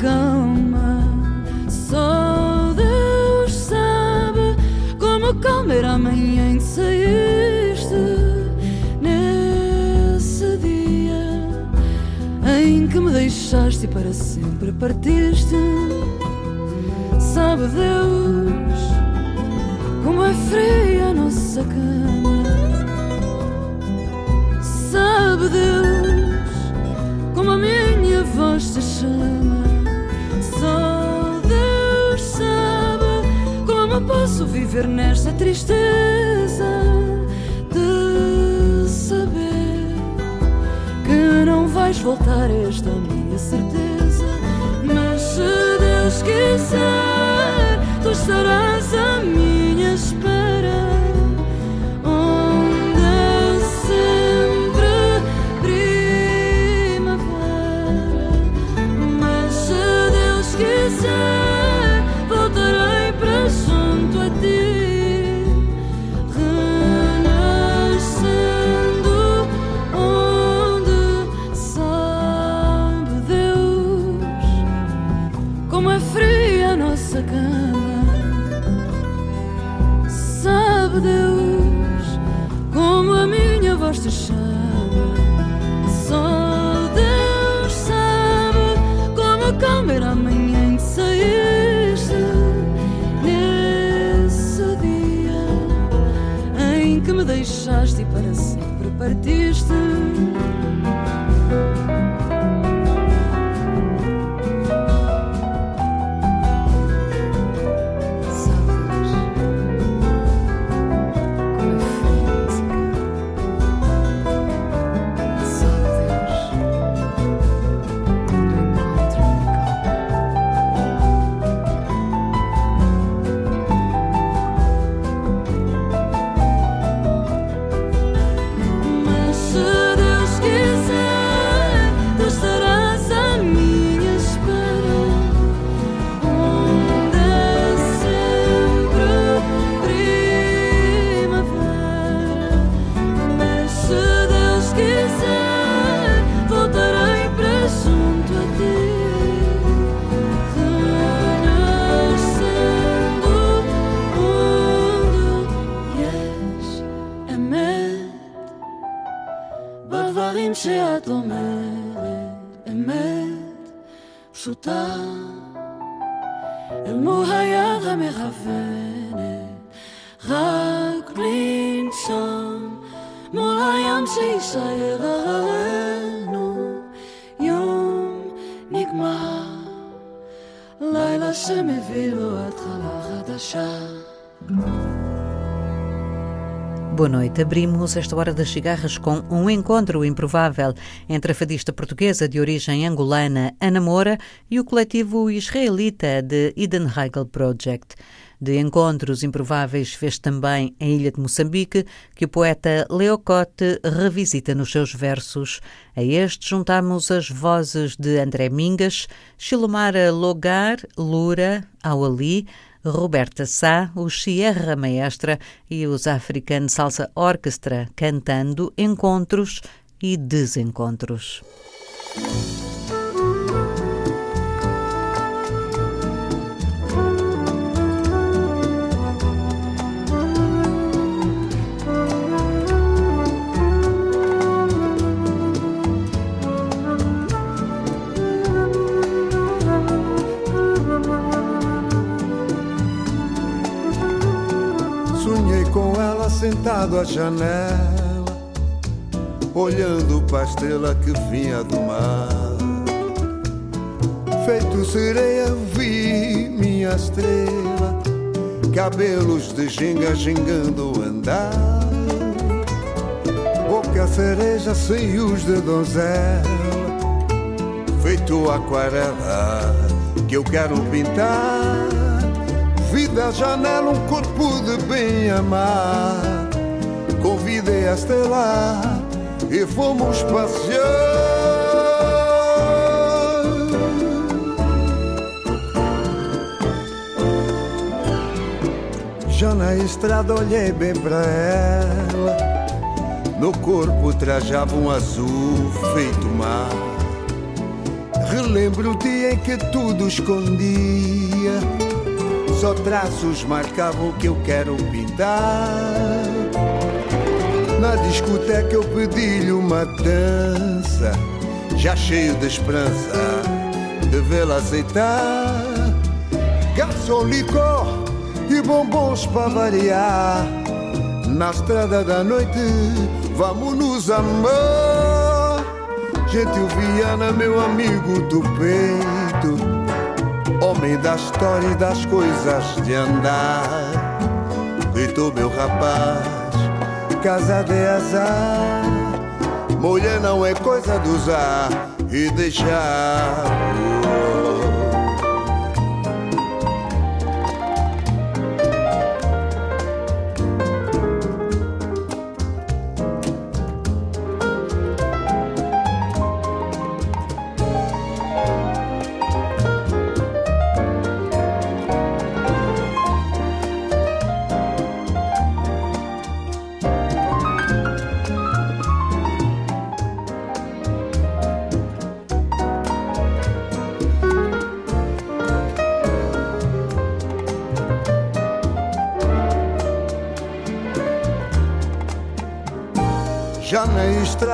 cama. Só Deus sabe como calmer amanhã em que saíste. Nesse dia em que me deixaste e para sempre partiste. Sabe Deus como é fria a nossa cama. Sabe Deus como a minha voz se chama. posso viver nesta tristeza de saber que não vais voltar, esta minha certeza. Mas se Deus quiser, tu estarás. abrimos esta hora das cigarras com um encontro improvável entre a fadista portuguesa de origem angolana Ana Moura e o coletivo israelita The Eden Heigl Project. De encontros improváveis fez também a Ilha de Moçambique, que o poeta Leocote revisita nos seus versos. A este juntamos as vozes de André Mingas, Xilomara Logar, Lura, Auali, Roberta Sá, o Sierra Maestra e os African Salsa Orchestra cantando encontros e desencontros. Sentado à janela, olhando para a estrela que vinha do mar. Feito sereia, vi minha estrela, cabelos de ginga gingando andar. Boca cereja sem os de donzela, feito aquarela que eu quero pintar vida janela, um corpo de bem amar. Convidei a estela e fomos passear. Já na estrada olhei bem pra ela. No corpo trajava um azul feito mar. Relembro o dia em que tudo escondia só traços marcavam o que eu quero pintar. Na discoteca eu pedi-lhe uma dança, já cheio de esperança de vê-la aceitar. Garçom, licor e bombons para variar. Na estrada da noite, vamos nos amar. Gentil Viana, meu amigo do peito homem da história e das coisas de andar. Gritou meu rapaz, casa de azar. Mulher não é coisa de usar e deixar.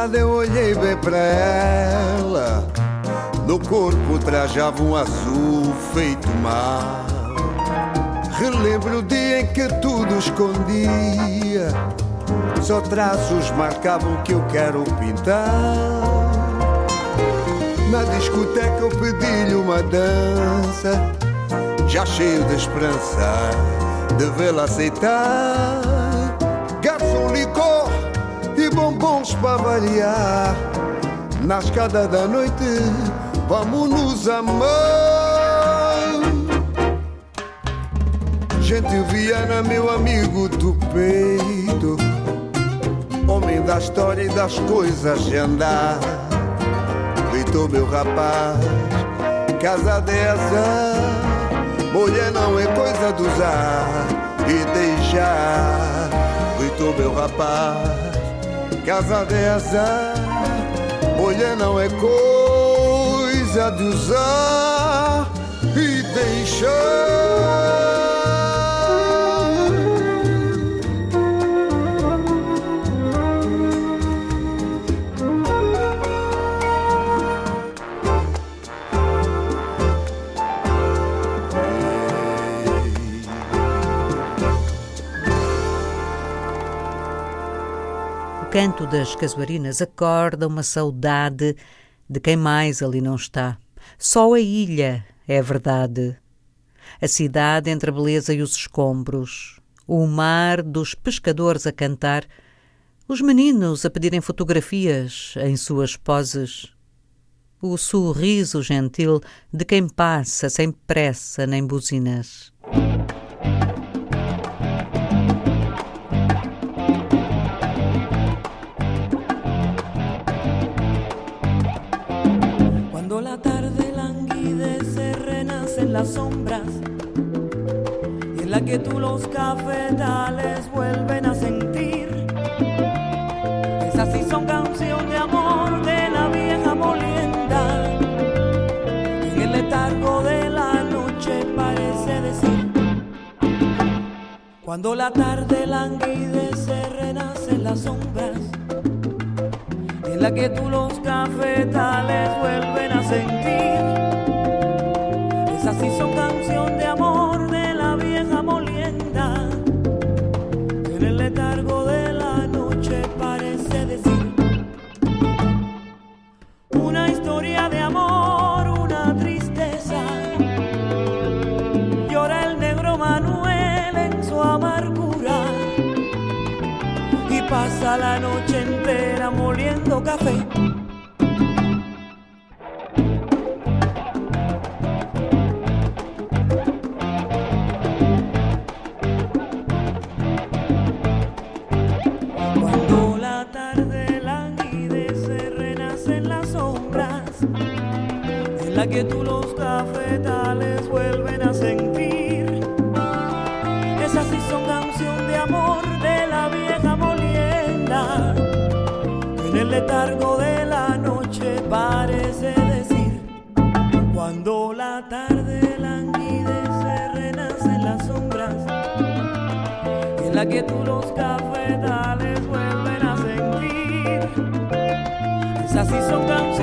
Estrada eu olhei bem pra ela. No corpo trajava um azul feito mar. Relembro o dia em que tudo escondia. Só traços marcavam o que eu quero pintar. Na discoteca eu pedi-lhe uma dança, já cheio de esperança de vê-la aceitar. Garçom licor e bombons para variar. Na escada da noite, vamos nos amar. Gente Viana, meu amigo do peito, homem da história e das coisas de andar. Vitor, meu rapaz, casa dessa, mulher não é coisa de usar e deixar. Vitor, meu rapaz casa dessa, mulher não é coisa de usar e deixar. Canto das casuarinas acorda uma saudade de quem mais ali não está. Só a ilha é verdade. A cidade entre a beleza e os escombros, o mar dos pescadores a cantar, os meninos a pedirem fotografias em suas poses, o sorriso gentil de quem passa sem pressa nem buzinas. Que tú los cafetales vuelven a sentir. Esas sí son canción de amor de la vieja molienda. En el letargo de la noche parece decir. Cuando la tarde languidece, renacen las sombras. En la que tú los cafetales vuelven a sentir. Esas sí son canción de amor El letargo de la noche parece decir. Cuando la tarde languidece, renacen las sombras en la que tú los cafetales vuelven a sentir. Esas sí son canción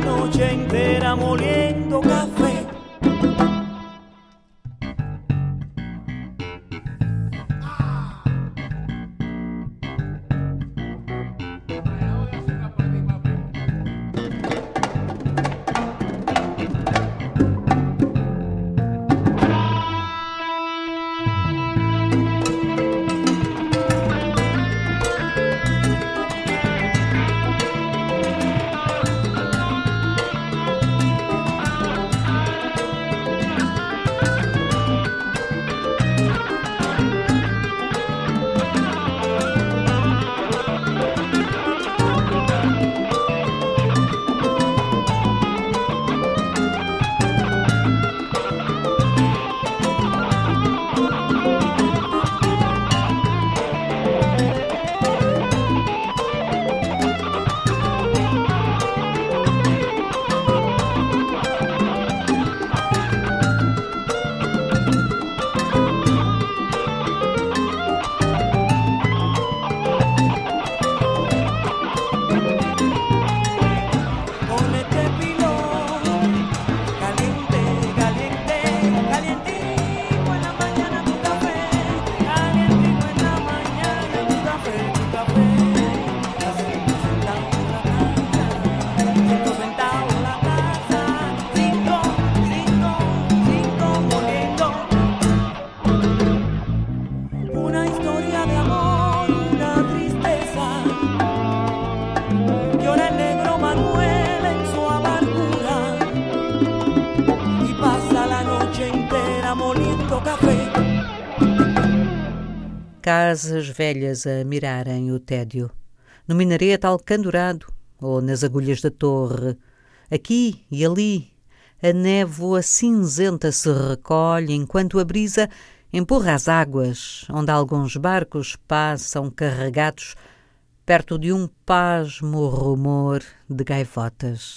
noche entera moliendo Casas velhas a mirarem o tédio, no minarete alcandurado ou nas agulhas da torre. Aqui e ali, a névoa cinzenta se recolhe enquanto a brisa empurra as águas, onde alguns barcos passam carregados perto de um pasmo rumor de gaivotas.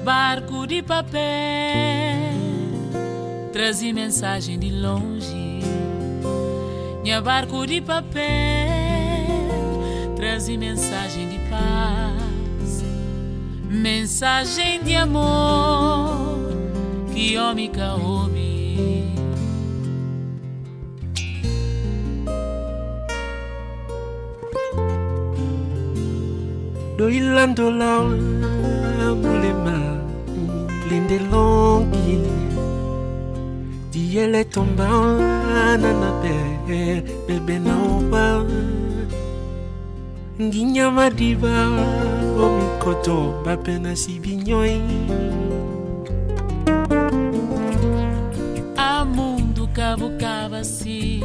Barco de papel trazia mensagem de longe. Minha barco de papel trazia mensagem de paz, mensagem de amor que homem caobi. Do ilando lao mulema linde longi Diele tomba na pe bebe na oba Nginya madiba o mikoto bapena sibinyoi. A mundo cabo cava se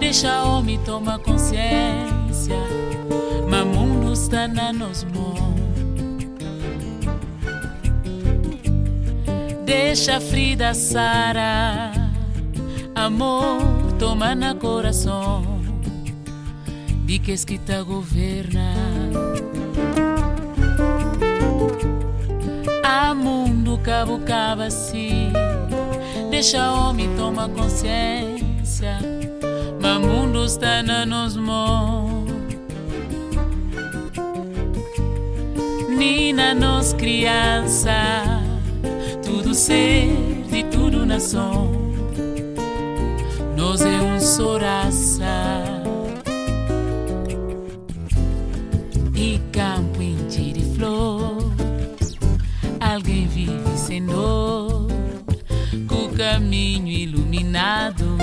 Deixa homem tomar consciência Mas mundo está na nos mãos Deixa Frida Sara. Amor toma na coração. De que esquita governa A mundo cabo se Deixa homem toma consciência. Mas mundo está na nos mãos. Nina nos criança ser de tudo nação Nós é um só E campo enche de flor. Alguém vive sem dor. Com o caminho iluminado.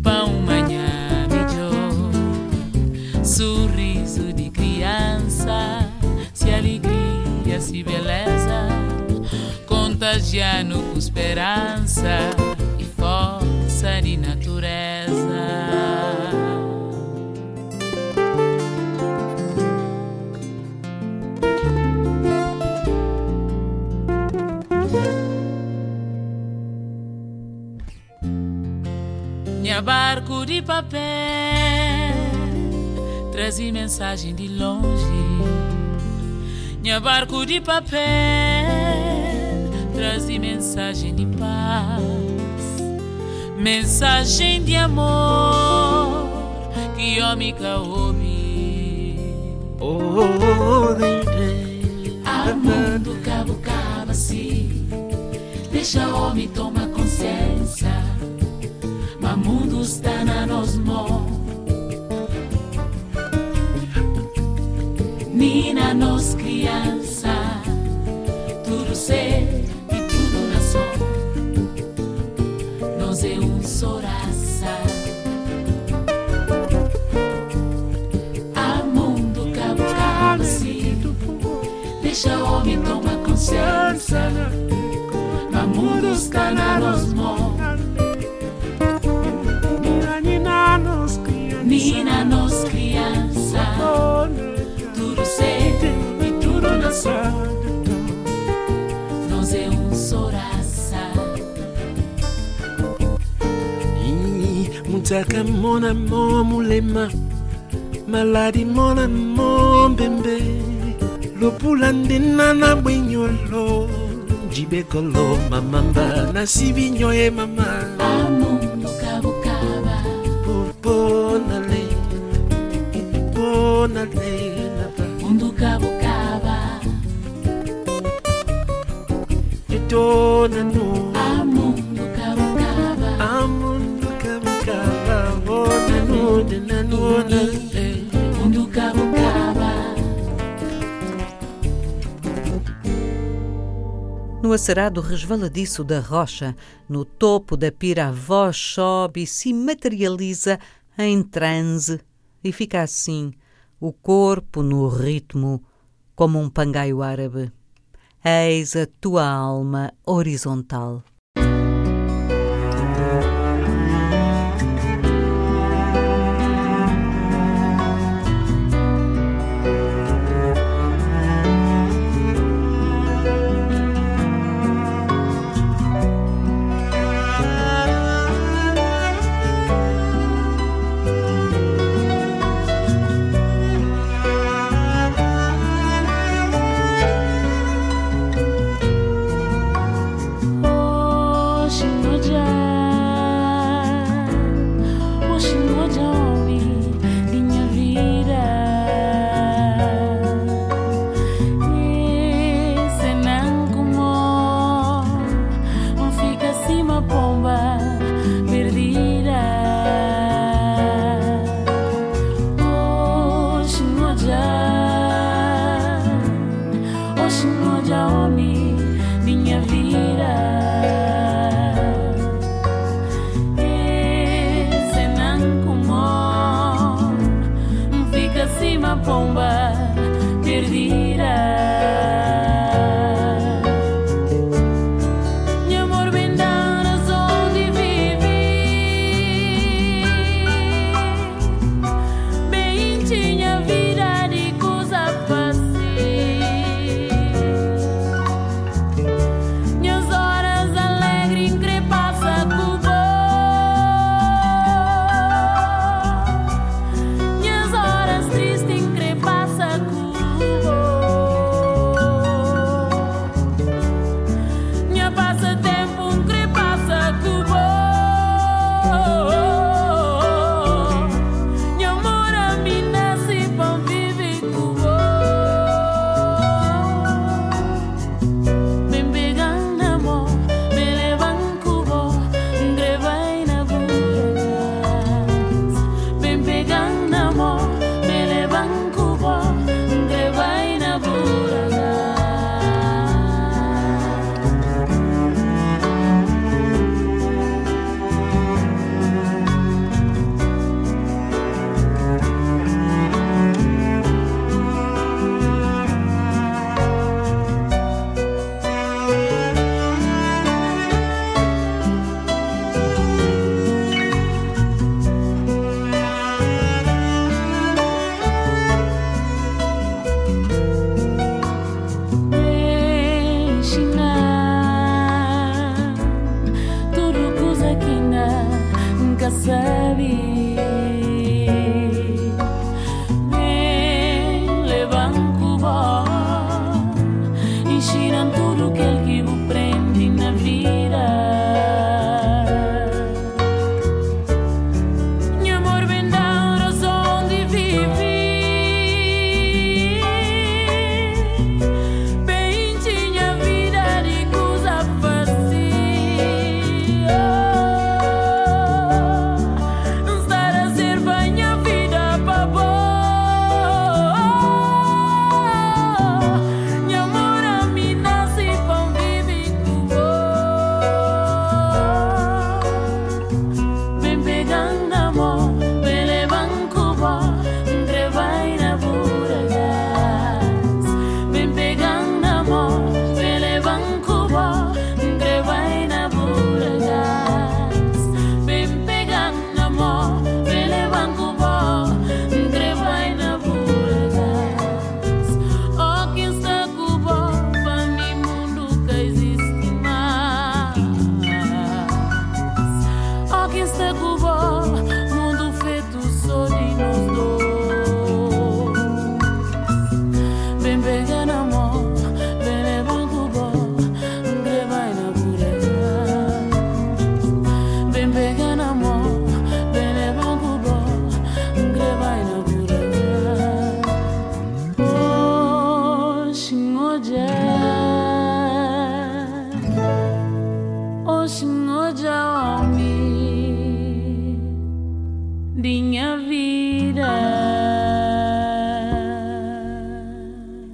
Para um manhã melhor. Sorriso de criança. Se alegria, se beleza Contagiando com esperança E força de natureza. Minha barco de papel Trazi mensagem de longe. Minha barco de papel Trazi mensagem de paz. Mensagem de amor Que homem caobi Oh, Amando cabo cava se Deixa homem tomar consciência. Mas mundo está na nos mãos Nina nos criança mundo está na nos mãos Nina nos criança. Nina nos criança. Tudo ser e tudo nação Nós é um só raça Mutaka mona mo mulema. Maladi mona mo bembe Lopula ndena na bwenyolo Jibekolo mamamba Na sibinyo e mama A mundo cabo cava No acerado resvaladiço da rocha, no topo da pira, a voz sobe e se materializa em transe e fica assim, o corpo no ritmo, como um pangaio árabe. Eis a tua alma horizontal.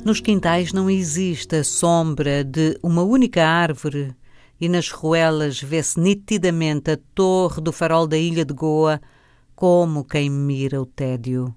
Nos quintais não existe a sombra de uma única árvore e nas ruelas vê-se nitidamente a torre do farol da ilha de Goa como quem mira o tédio.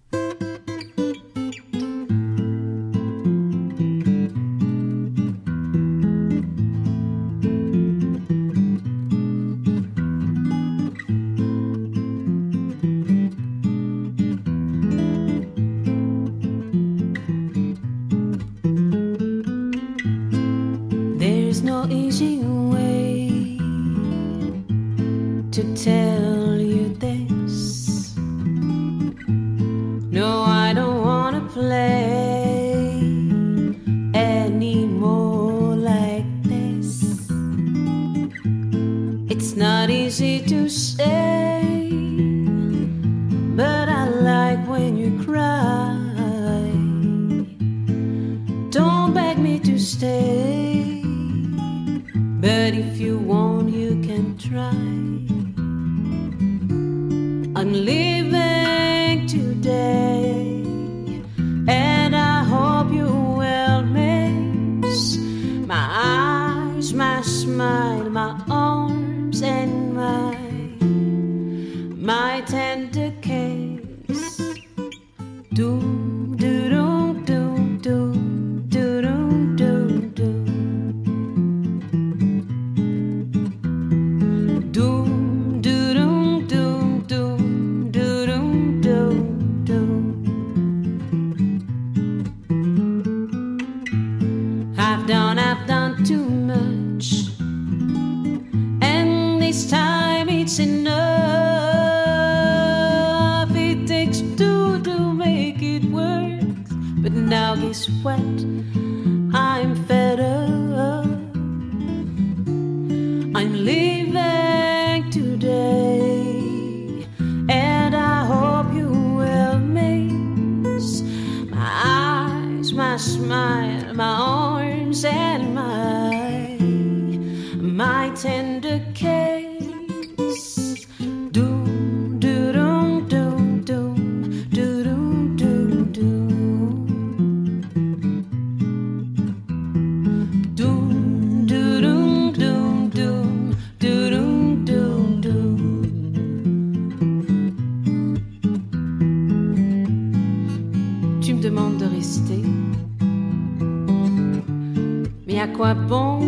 Don't beg me to stay. But if you want, you can try. Unlimited. demande de rester. Mais à quoi bon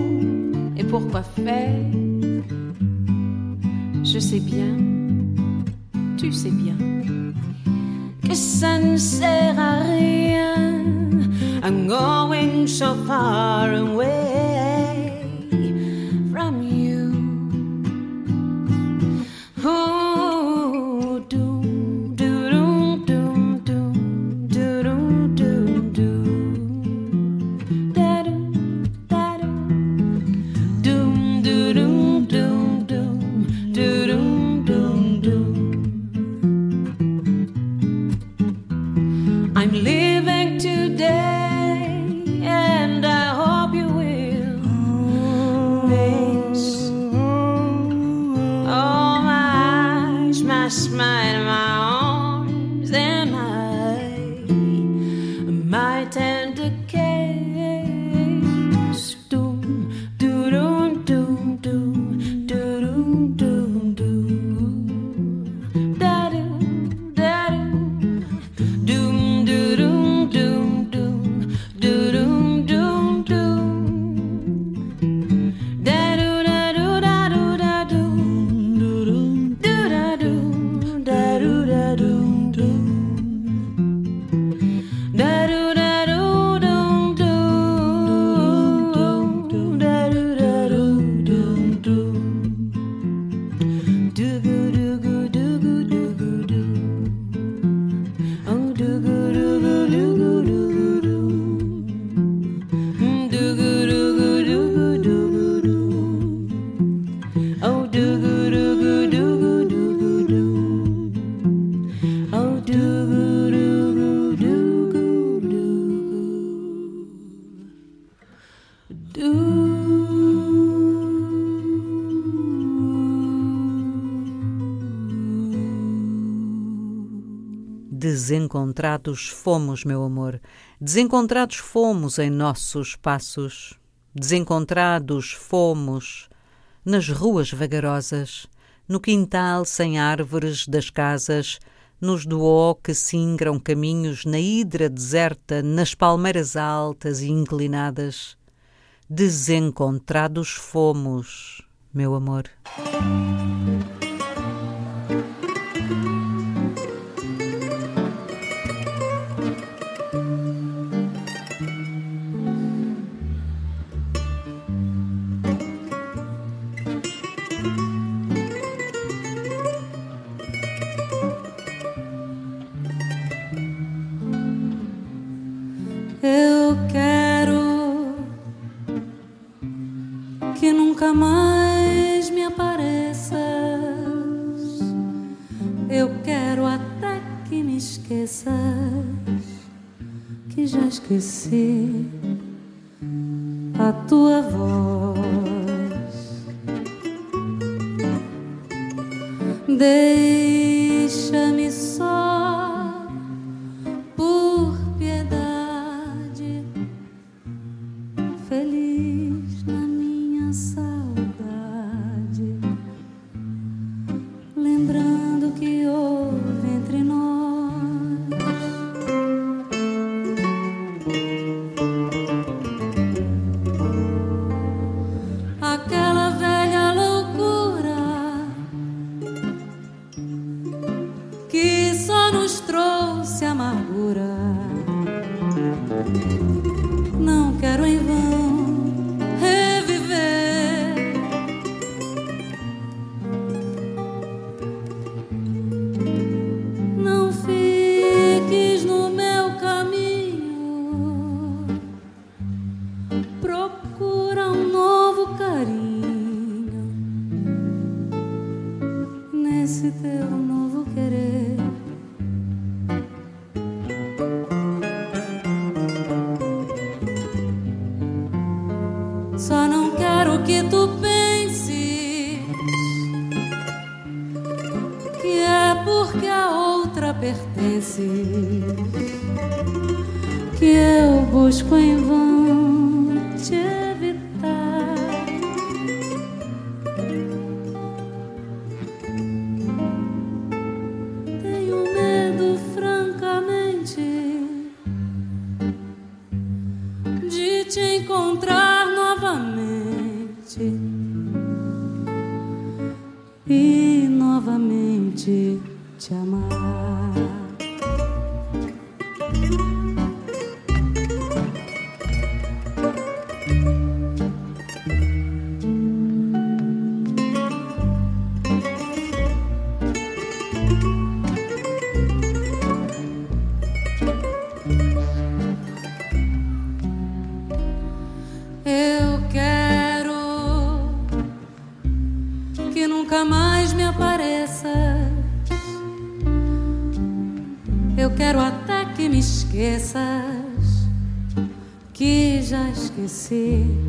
et pourquoi faire? Je sais bien, tu sais bien, que ça ne sert à rien. I'm going so far away. Desencontrados fomos, meu amor, desencontrados fomos em nossos passos, desencontrados fomos nas ruas vagarosas, no quintal sem árvores das casas, nos doó que singram caminhos na hidra deserta, nas palmeiras altas e inclinadas. Desencontrados fomos, meu amor. Esquecer a tua voz. Deixa-me esqueças esqueci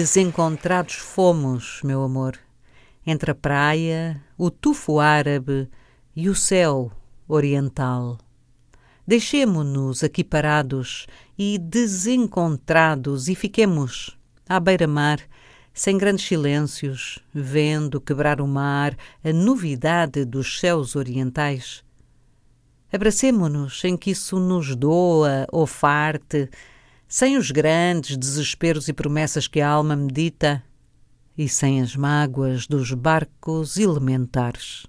Desencontrados fomos, meu amor, entre a praia, o tufo árabe e o céu oriental. Deixemo-nos aqui parados e desencontrados e fiquemos à beira-mar, sem grandes silêncios, vendo quebrar o mar a novidade dos céus orientais. Abracemo-nos em que isso nos doa ou farte, sem os grandes desesperos e promessas que a alma medita e sem as mágoas dos barcos elementares.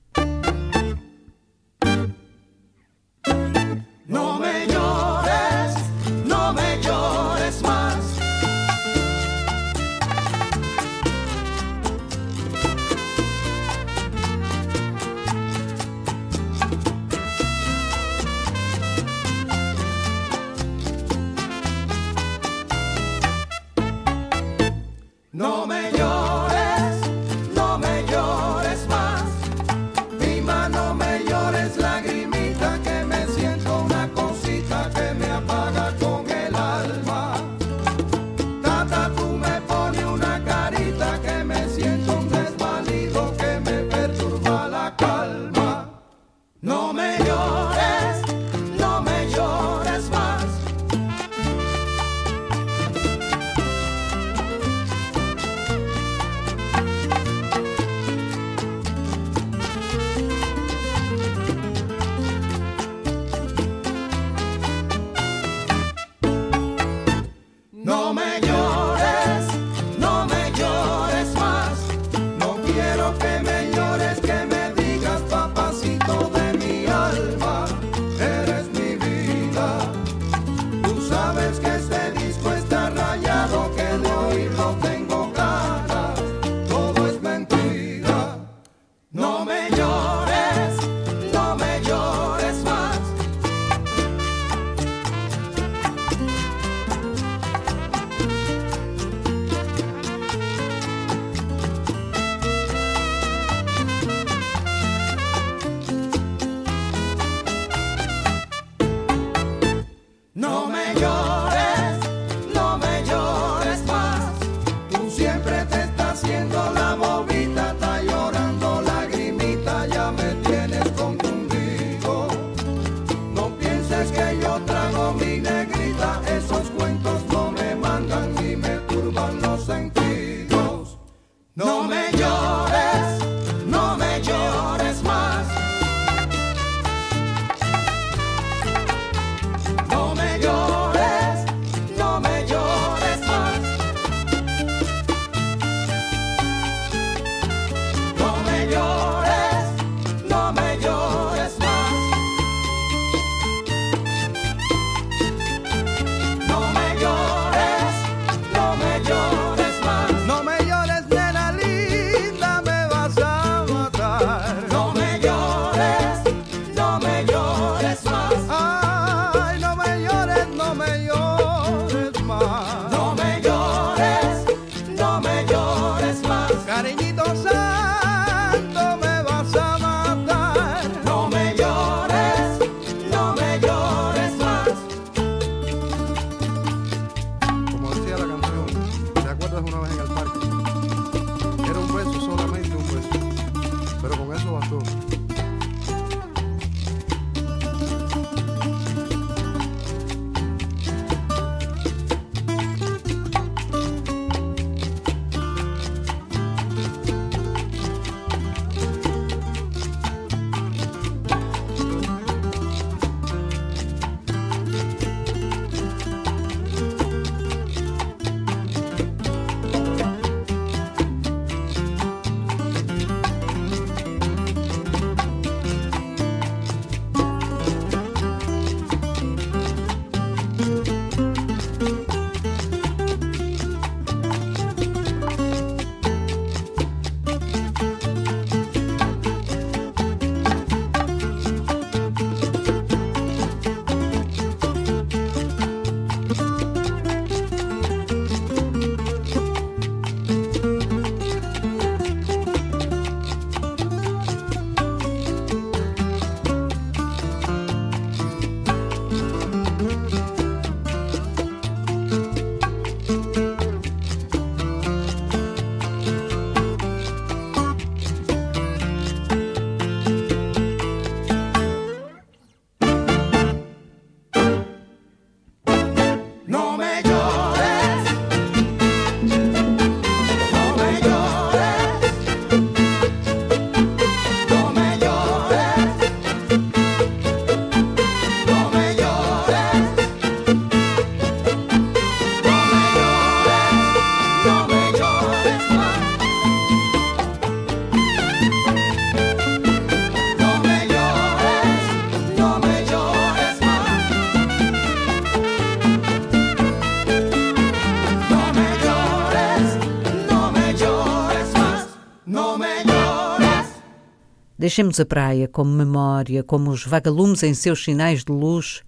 Deixemos a praia como memória, como os vagalumes em seus sinais de luz,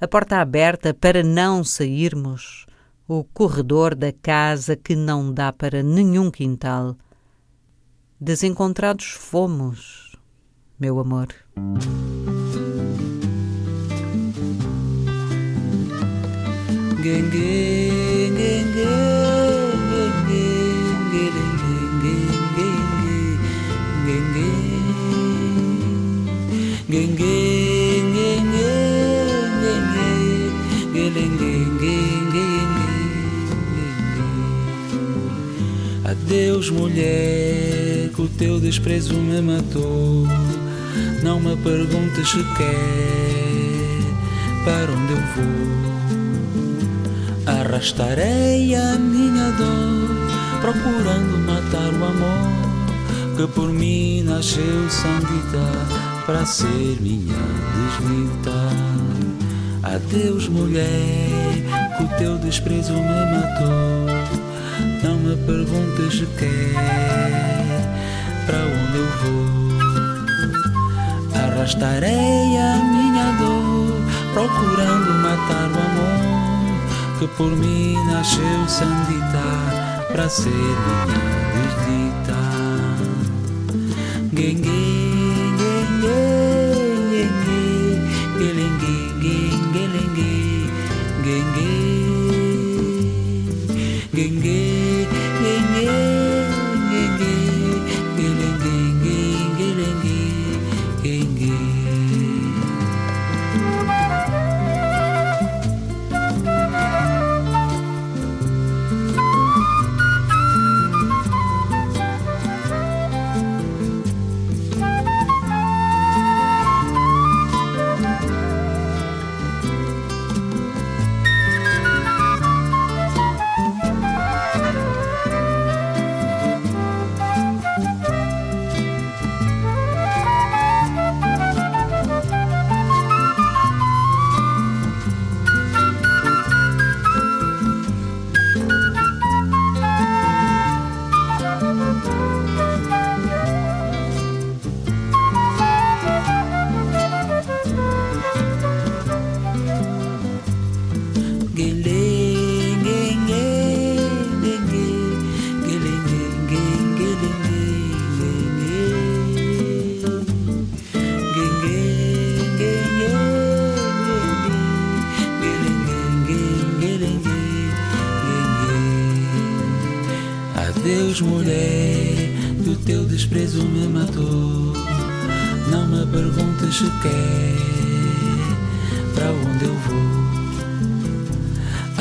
a porta aberta para não sairmos, o corredor da casa que não dá para nenhum quintal. Desencontrados fomos, meu amor. Adeus, mulher, que o teu desprezo me matou. Não me perguntes sequer para onde eu vou. Arrastarei a minha dor, procurando matar o amor que por mim nasceu sandita para ser minha desdita. Adeus, mulher, que o teu desprezo me matou. Não me perguntes sequer para onde eu vou. Arrastarei a minha dor, procurando matar o amor que por mim nasceu sandita para ser minha desdita. Gengue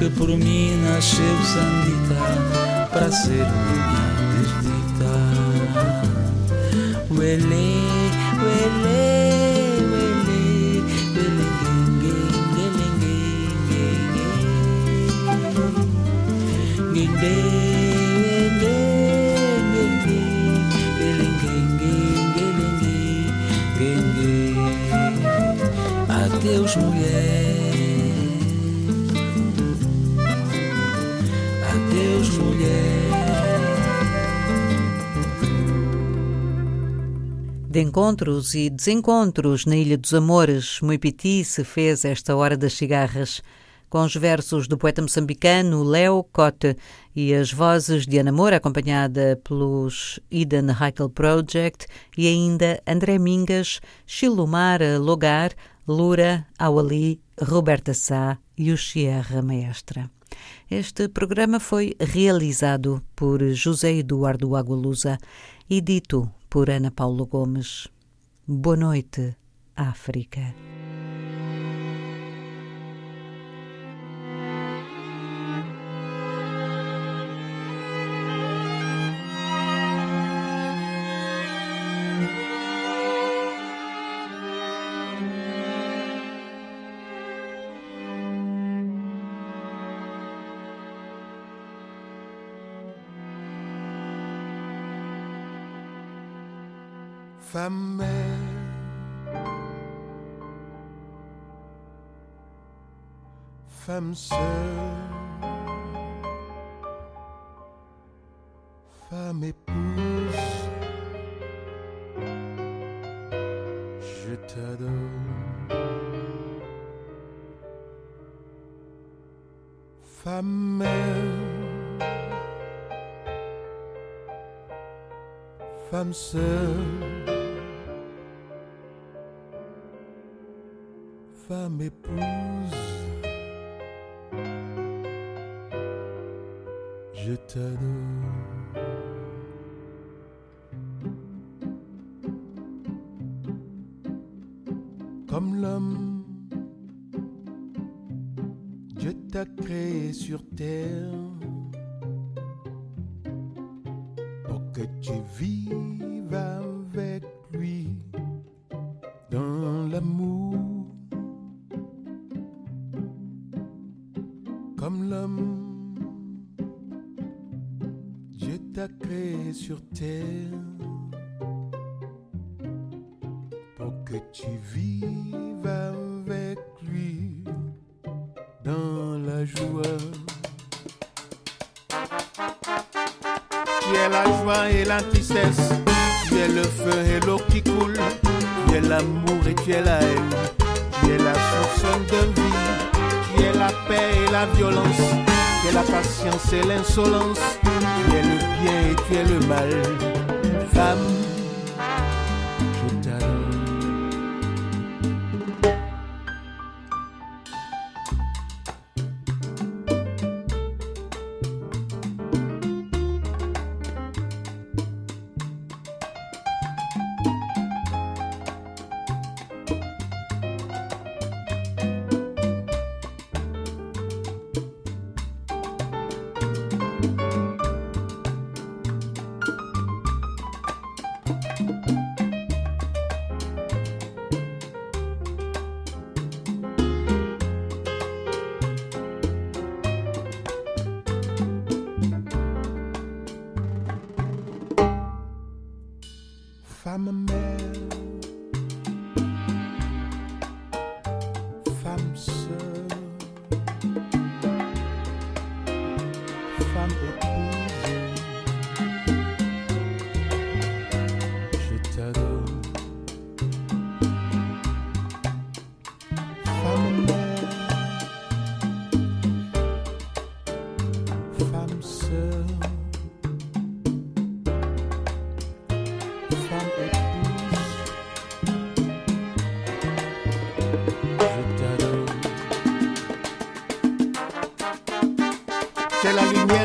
que por mim nasceu sandita para ser minha desdita. Uele, uele. Adeus, mulher. De encontros e desencontros na Ilha dos Amores, Muipiti se fez esta hora das cigarras com os versos do poeta moçambicano Léo Cote e as vozes de Ana Moura, acompanhada pelos Eden Heikel Project, e ainda André Mingas, Chilomar Logar, Lura, Awali, Roberta Sá e o Sierra Maestra. Este programa foi realizado por José Eduardo Agualusa e dito por Ana Paula Gomes. Boa noite, África. Femme mère, femme sœur, femme épouse, je t'adore. Femme mère, femme sœur. Pour que tu vives avec lui dans la joie. Tu es la joie et la tristesse, tu es le feu et l'eau qui coule, tu es l'amour et tu es la haine, tu es la source de vie tu es la paix et la violence, tu es la patience et l'insolence, tu es le bien et tu es le mal. Femme,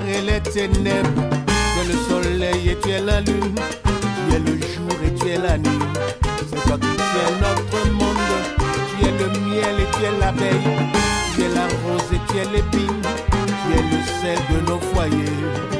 et les ténèbres. Tu es le soleil et tu es la lune. Tu es le jour et tu es la nuit. C'est toi qui tiens notre monde. Tu es le miel et tu es l'abeille. Tu es la rose et tu es l'épine. Tu es le sel de nos foyers.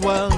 well.